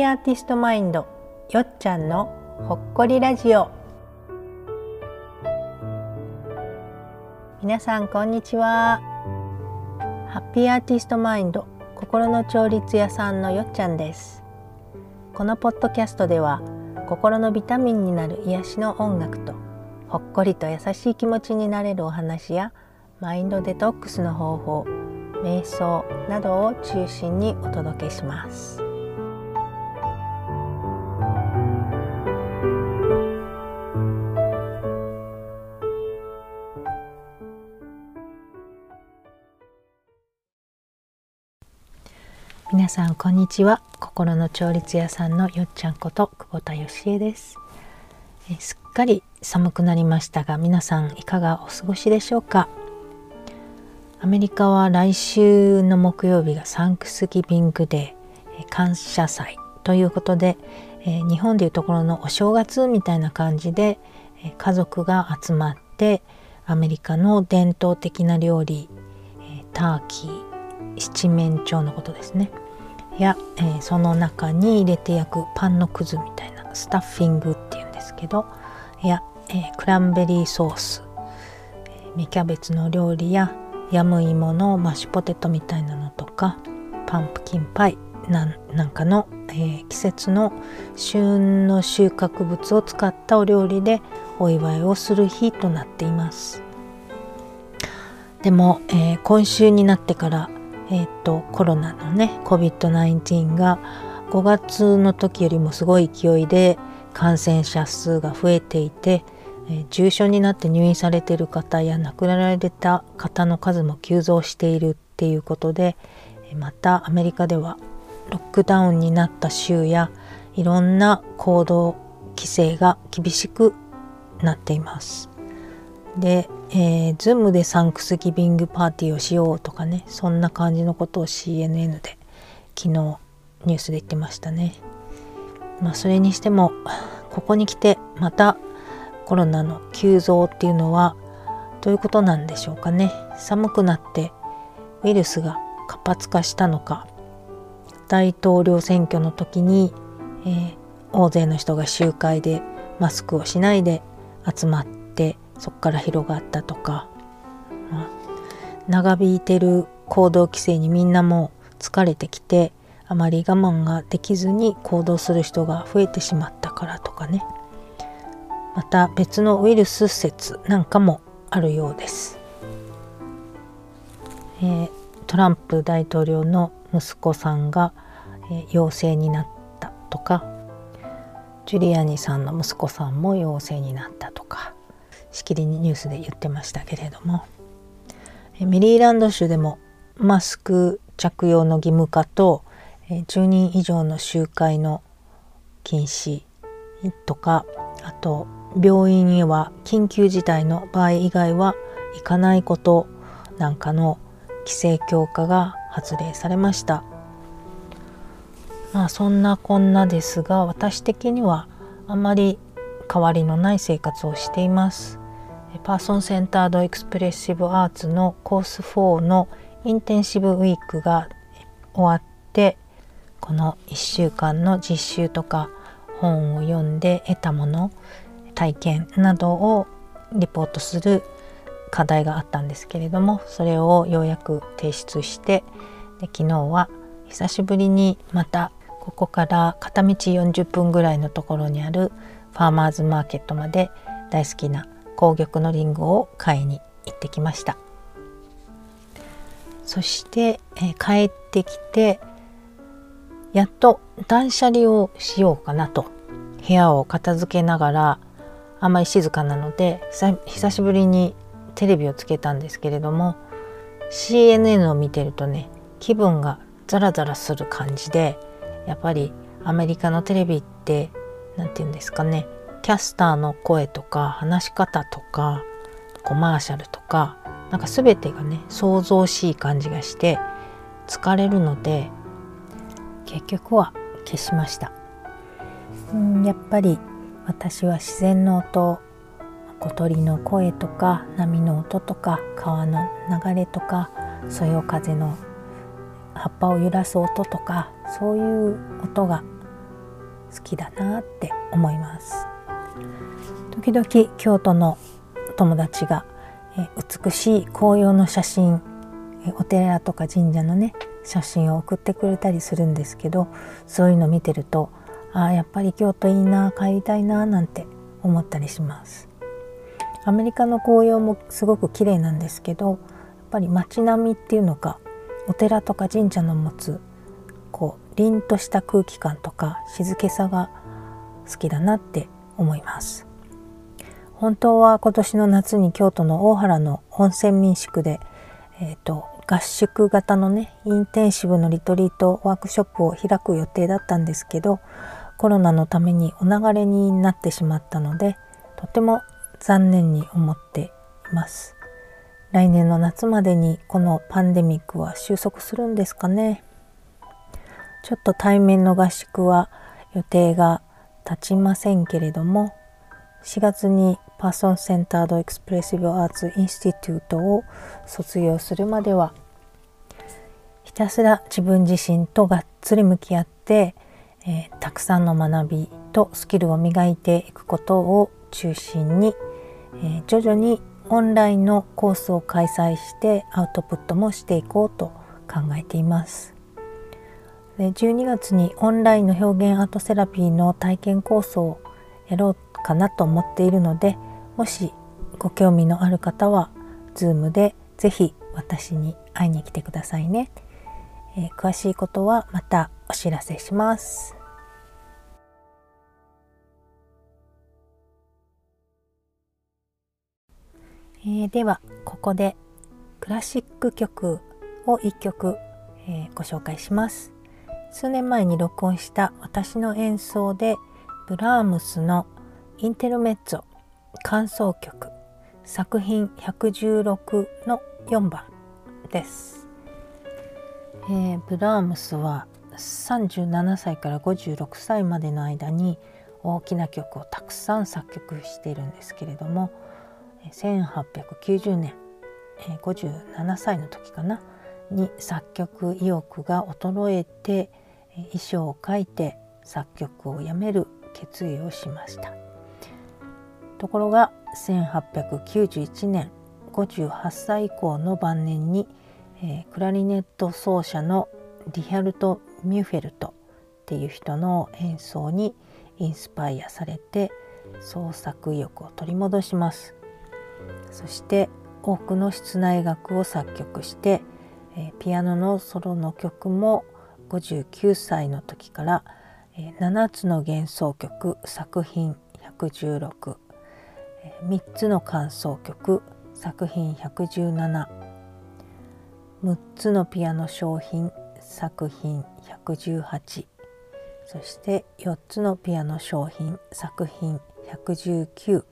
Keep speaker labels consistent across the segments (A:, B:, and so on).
A: ーアーティストマインドよっちゃんのほっこりラジオ。皆さんこんにちは。ハッピーアーティストマインド心の調律屋さんのよっちゃんです。このポッドキャストでは心のビタミンになる癒しの音楽とほっこりと優しい気持ちになれるお話やマインドデトックスの方法瞑想などを中心にお届けします。皆さんこんにちは。心の調律屋さんのよっちゃんこと久保田義恵です。えすっかり寒くなりましたが皆さんいかがお過ごしでしょうか？アメリカは来週の木曜日がサンクスギビングデー感謝祭ということで、え日本でいうところのお正月みたいな感じで、え家族が集まってアメリカの伝統的な料理、えターキー七面鳥のことですね。や、えー、その中に入れて焼くパンのくずみたいなスタッフィングっていうんですけどや、えー、クランベリーソース、えー、芽キャベツの料理やヤムイモのマッシュポテトみたいなのとかパンプキンパイなんかの、えー、季節の旬の収穫物を使ったお料理でお祝いをする日となっています。でも、えー、今週になってからえー、とコロナのね COVID-19 が5月の時よりもすごい勢いで感染者数が増えていて、えー、重症になって入院されている方や亡くなられた方の数も急増しているっていうことでまたアメリカではロックダウンになった州やいろんな行動規制が厳しくなっています。で、えー、Zoom でサンクスギビングパーティーをしようとかねそんな感じのことを CNN で昨日ニュースで言ってましたね。まあそれにしてもここに来てまたコロナの急増っていうのはどういうことなんでしょうかね。寒くなってウイルスが活発化したのか大統領選挙の時に、えー、大勢の人が集会でマスクをしないで集まってそこから広がったとか、まあ、長引いてる行動規制にみんなも疲れてきてあまり我慢ができずに行動する人が増えてしまったからとかね。また別のウイルス説なんかもあるようです、えー、トランプ大統領の息子さんが、えー、陽性になったとか。ジュリアニさんの息子さんも陽性になったとか。しきりにニュースで言ってましたけれども。メリーランド州でもマスク着用の義務化と10人以上の集会の禁止とかあと病院へは緊急事態の場合以外は行かないことなんかの規制強化が発令されました。まあそんなこんなですが私的にはあまり変わりのない生活をしています。パーソンセンタードエクスプレッシブアーツのコース4のインテンシブウィークが終わってこの1週間の実習とか本を読んで得たもの体験などをリポートする課題があったんですけれどもそれをようやく提出してで昨日は久しぶりにまたここから片道40分ぐらいのところにあるファーマーズマーケットまで大好きな紅玉のりんごを買いに行ってきました。そして、えー、帰ってきてやっと断捨離をしようかなと部屋を片付けながらあまり静かなので久しぶりにテレビをつけたんですけれども CNN を見てるとね気分がザラザラする感じでやっぱりアメリカのテレビって何て言うんですかねキャスターの声とか話し方とかコマーシャルとかなんか全てがね想像しい感じがして疲れるので結局は消しました。うんやっぱり私は自然の音小鳥の声とか波の音とか川の流れとかそよ風の葉っぱを揺らす音とかそういう音が好きだなって思います。時々京都の友達が美しい紅葉の写真お寺とか神社のね写真を送ってくれたりするんですけどそういうの見てるとあやっぱり京都いいな帰りたいななんて思ったりします。アメリカの紅葉もすごく綺麗なんですけどやっぱり街並みっていうのかお寺とか神社の持つこう凛とした空気感とか静けさが好きだなって思います。本当は今年の夏に京都の大原の温泉民宿で、えーと、合宿型のねインテンシブのリトリートワークショップを開く予定だったんですけどコロナのためにお流れになってしまったのでとても残念に思っています。来年の夏までにこのパンデミックは収束するんですかね。ちょっと対面の合宿は予定が立ちませんけれども4月に Person-Centered Expressive Arts Institute を卒業するまではひたすら自分自身とがっつり向き合ってえー、たくさんの学びとスキルを磨いていくことを中心に、えー、徐々にオンラインのコースを開催してアウトプットもしていこうと考えています。12月にオンラインの表現アートセラピーの体験コースをやろうかなと思っているのでもしご興味のある方は Zoom で是非私に会いに来てくださいね。えー、詳しいことはまたお知らせします。えー、ではここでクラシック曲を1曲、えー、ご紹介します数年前に録音した私の演奏でブラームスのインテルメッツォ感想曲作品116の4番です、えー、ブラームスは37歳から56歳までの間に大きな曲をたくさん作曲しているんですけれども1890年57歳の時かなに作曲意欲が衰えて衣装を書いて作曲をやめる決意をしました。ところが1891年58歳以降の晩年に、えー、クラリネット奏者のリヒャルト・ミュフェルトっていう人の演奏にインスパイアされて創作意欲を取り戻します。そして多くの室内楽を作曲して、えピアノのソロの曲も59歳の時から、7つの幻想曲作品116「3つの感想曲作品117 6つのピアノ商品作品118そして4つのピアノ商品作品119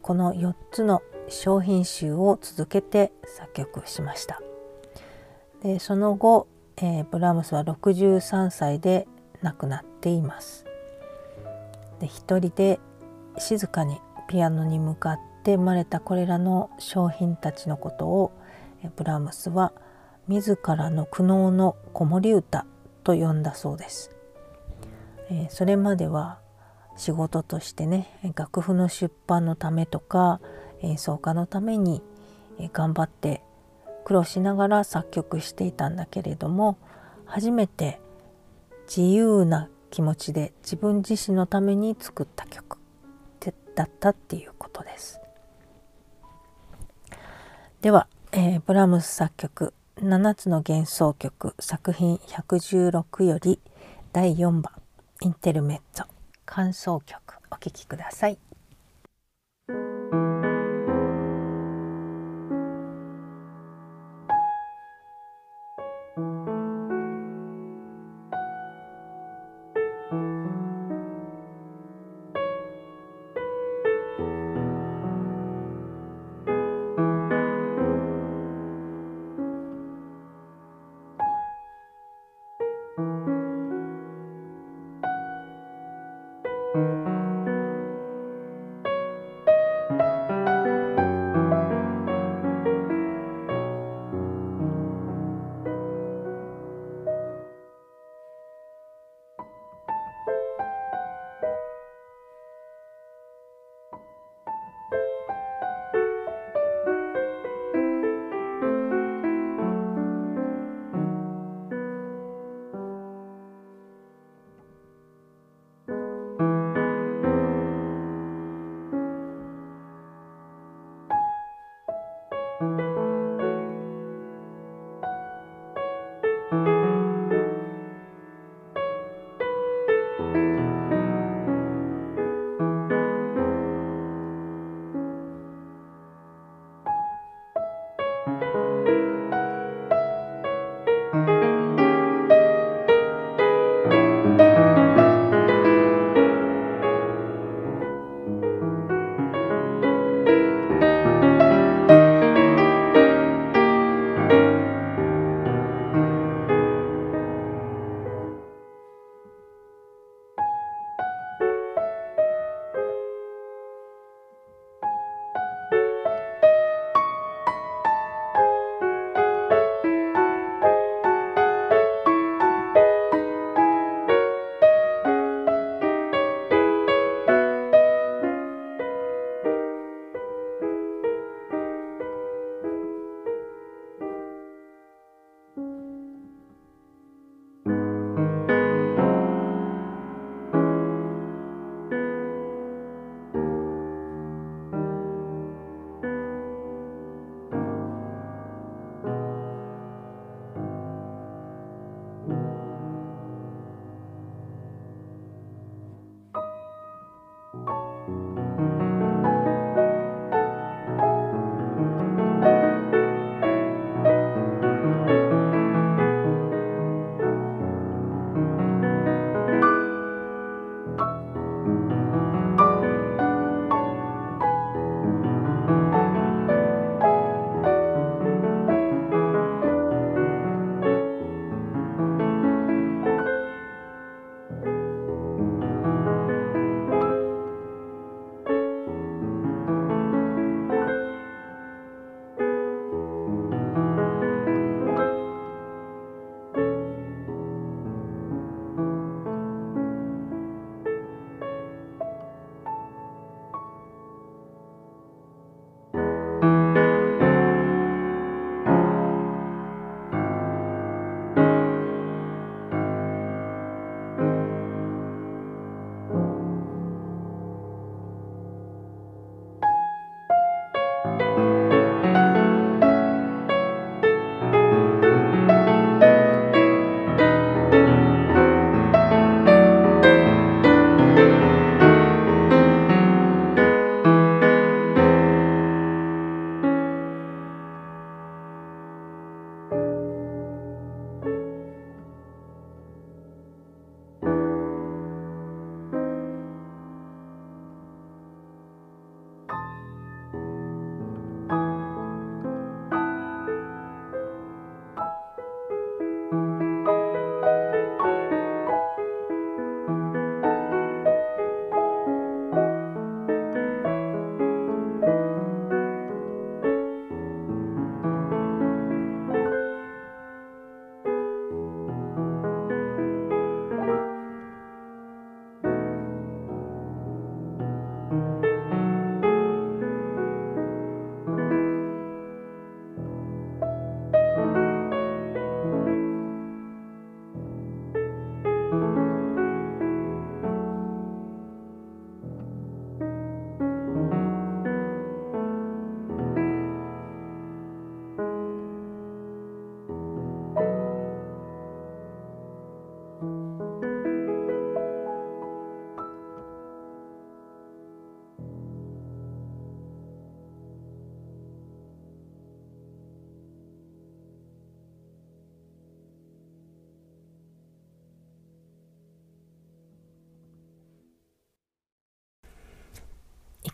A: この4つの商品集を続けて作曲しました。でその後、えー、ブラームスは63歳で亡くなっています。で一人で静かにピアノに向かって生まれたこれらの商品たちのことをブラームスは自らの苦悩の子守歌と呼んだそうです、えー、それまでは仕事としてね楽譜の出版のためとか演奏家のために頑張って苦労しながら作曲していたんだけれども初めて自由な気持ちで自分自身のために作った曲だったっていうことです。では、えー、ブラームス作曲7つの幻想曲作品116より第4番インテルメッツォ感想曲お聴きください。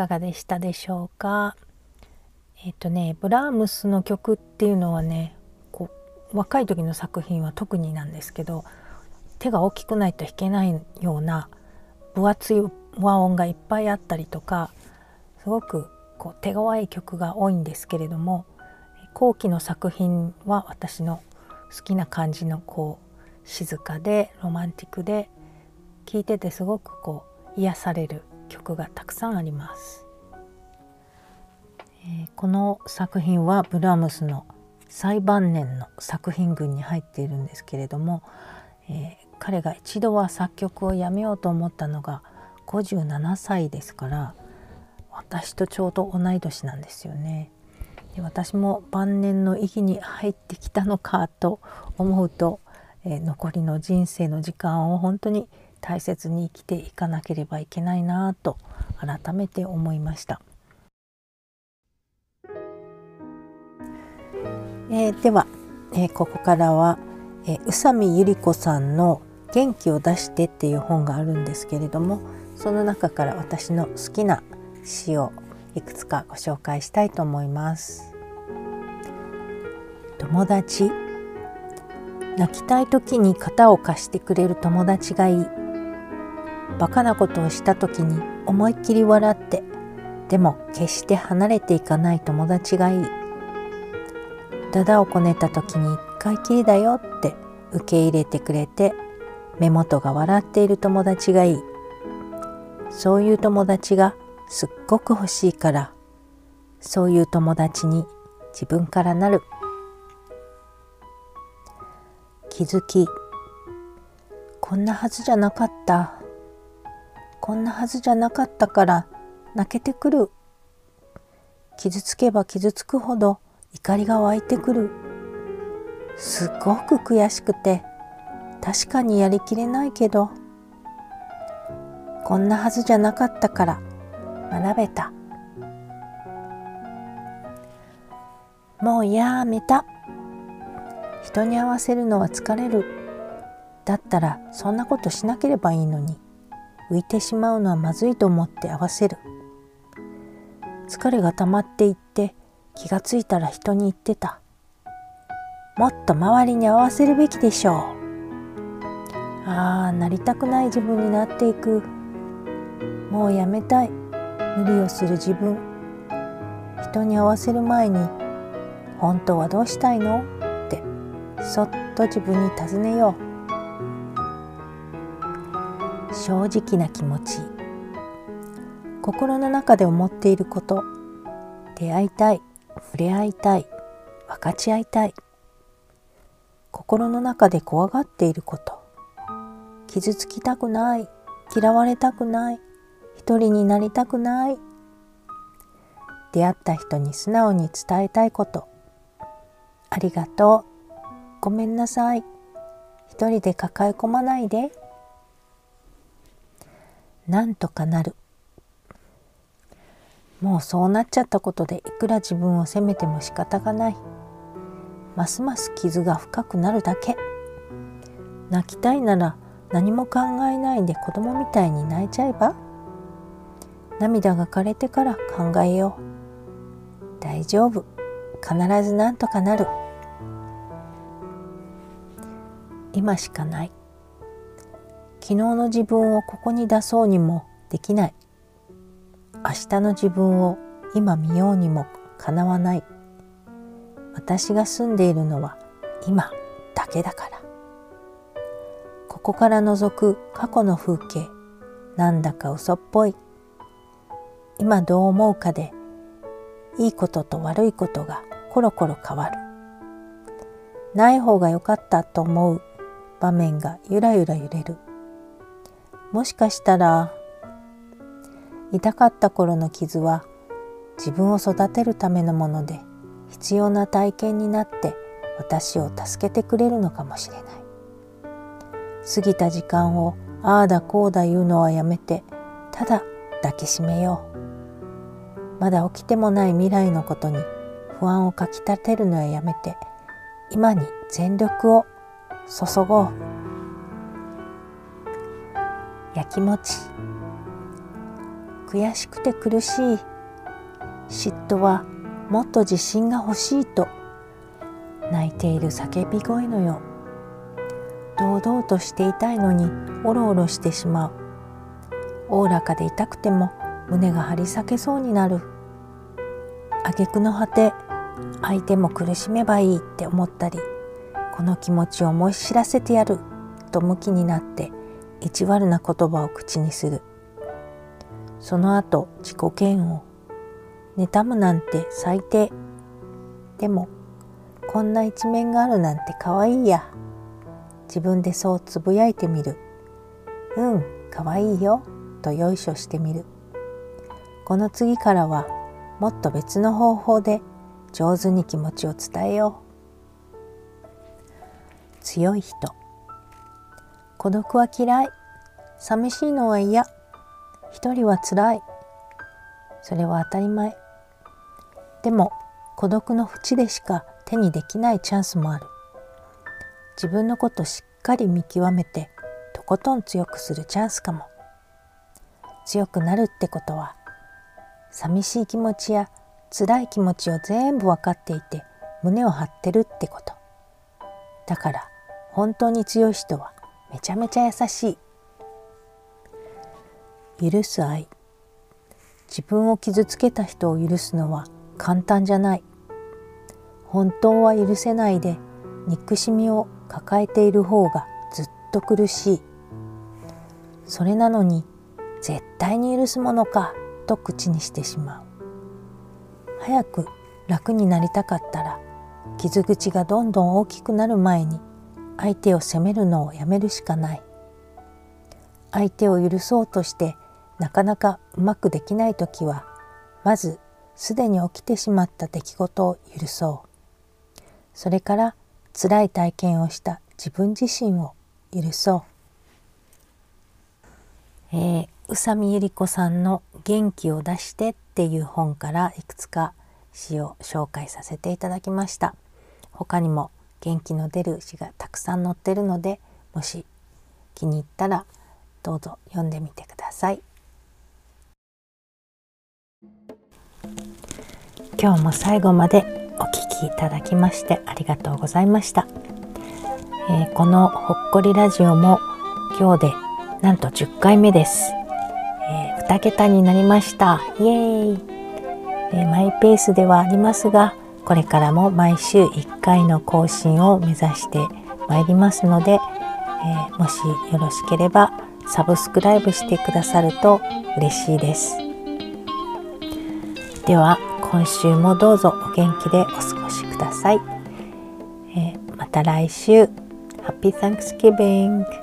A: かがでしたでしょうか？えっ、とねブラームスの曲っていうのはねこう若い時の作品は特になんですけど手が大きくないと弾けないような分厚い和音がいっぱいあったりとかすごくこう手強い曲が多いんですけれども後期の作品は私の好きな感じのこう静かでロマンティックで聴いててすごくこう癒される曲がたくさんあります。えー、この作品はブラームスの最晩年の作品群に入っているんですけれども、えー、彼が一度は作曲をやめようと思ったのが57歳ですから私とちょうど同い年なんですよね。で私も晩年の域に入ってきたのかと思うと、えー、残りの人生の時間を本当に大切に生きていかなければいけないなと改めて思いました。えー、では、えー、ここからは、えー、宇佐美百合子さんの「元気を出して」っていう本があるんですけれどもその中から私の好きな詩をいくつかご紹介したいと思います。友達泣きたい時に肩を貸してくれる友達がいいバカなことをした時に思いっきり笑ってでも決して離れていかない友達がいい。だだをこねた時に一回きりだよって受け入れてくれて目元が笑っている友達がいい。そういう友達がすっごく欲しいからそういう友達に自分からなる。気づきこんなはずじゃなかった。こんなはずじゃなかったから泣けてくる。傷つけば傷つくほど怒りが湧いてくる。すっごく悔しくて確かにやりきれないけどこんなはずじゃなかったから学べた。もうやめた。人に合わせるのは疲れる。だったらそんなことしなければいいのに。浮いてしまうのはまずいと思って合わせる。疲れが溜まっていって気がついたら人に言ってた。もっと周りに合わせるべきでしょう。ああなりたくない自分になっていく。もうやめたい。無理をする自分。人に合わせる前に本当はどうしたいの？ってそっと自分に尋ねよう。正直な気持ち。心の中で思っていること出会いたい触れ合いたい分かち合いたい。心の中で怖がっていること傷つきたくない嫌われたくない一人になりたくない。出会った人に素直に伝えたいことありがとうごめんなさい。一人で抱え込まないで。なんとかなる。もうそうなっちゃったことでいくら自分を責めても仕方がない。ますます傷が深くなるだけ。泣きたいなら何も考えないで子供みたいに泣いちゃえば。涙が枯れてから考えよう。大丈夫。必ずなんとかなる。今しかない。昨日の自分をここに出そうにもできない。明日の自分を今見ようにもかなわない。私が住んでいるのは今だけだから。ここから覗く過去の風景なんだか嘘っぽい。今どう思うかでいいことと悪いことがコロコロ変わる。ない方が良かったと思う場面がゆらゆら揺れる。もしかしたら痛かった頃の傷は自分を育てるためのもので必要な体験になって私を助けてくれるのかもしれない。過ぎた時間をああだこうだ言うのはやめてただ抱きしめよう。まだ起きてもない未来のことに不安をかきたてるのはやめて今に全力を注ごう。やきもち悔しくて苦しい嫉妬はもっと自信が欲しいと。泣いている叫び声のよ堂々としていたいのにおろおろしてしまう。おおらかでいたくても胸が張り裂けそうになる。挙句の果て相手も苦しめばいいって思ったりこの気持ちを思い知らせてやると向きになって意地悪な言葉を口にする。その後自己嫌悪。妬むなんて最低。でもこんな一面があるなんて可愛いや。自分でそうつぶやいてみる。うん可愛いよ。とよいしょしてみる。この次からはもっと別の方法で上手に気持ちを伝えよう。強い人。孤独は嫌い。寂しいのは嫌一人はつらい。それは当たり前。でも孤独の淵でしか手にできないチャンスもある。自分のことしっかり見極めてとことん強くするチャンスかも。強くなるってことは寂しい気持ちや辛い気持ちを全部分かっていて胸を張ってるってこと。だから本当に強い人はめちゃめちゃ優しい。許す愛。自分を傷つけた人を許すのは簡単じゃない。本当は許せないで憎しみを抱えている方がずっと苦しい。それなのに絶対に許すものかと口にしてしまう。早く楽になりたかったら傷口がどんどん大きくなる前に相手を責めるのをやめるしかない。相手を許そうとしてなかなかうまくできない時はまずすでに起きてしまった出来事を許そう。それから辛い体験をした自分自身を許そう、えー、宇佐美百合子さんの「元気を出して」っていう本からいくつか詩を紹介させていただきました。他にも元気の出る詩がたくさん載ってるのでもし気に入ったらどうぞ読んでみてください。今日も最後までお聴きいただきましてありがとうございました、えー、このほっこりラジオも今日でなんと10回目です、えー、2桁になりました。イエーイ、えー、マイペースではありますがこれからも毎週1回の更新を目指してまいりますので、えー、もしよろしければサブスクライブしてくださると嬉しいです。では今週もどうぞお元気でお過ごしください、えー、また来週。Happy Thanksgiving!